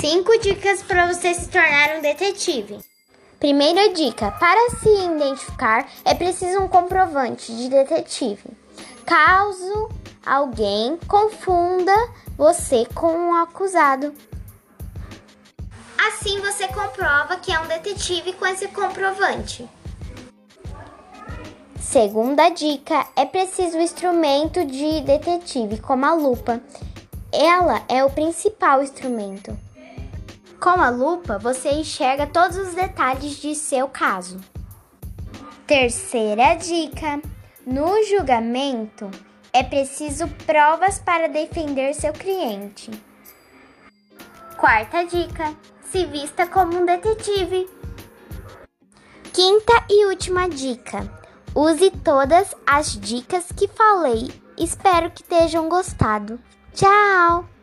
5 dicas para você se tornar um detetive. Primeira dica: para se identificar é preciso um comprovante de detetive. Caso alguém confunda você com um acusado. Assim você comprova que é um detetive com esse comprovante. Segunda dica: é preciso um instrumento de detetive, como a lupa. Ela é o principal instrumento. Com a lupa, você enxerga todos os detalhes de seu caso. Terceira dica: no julgamento é preciso provas para defender seu cliente. Quarta dica: se vista como um detetive. Quinta e última dica: use todas as dicas que falei. Espero que tenham gostado. Tchau!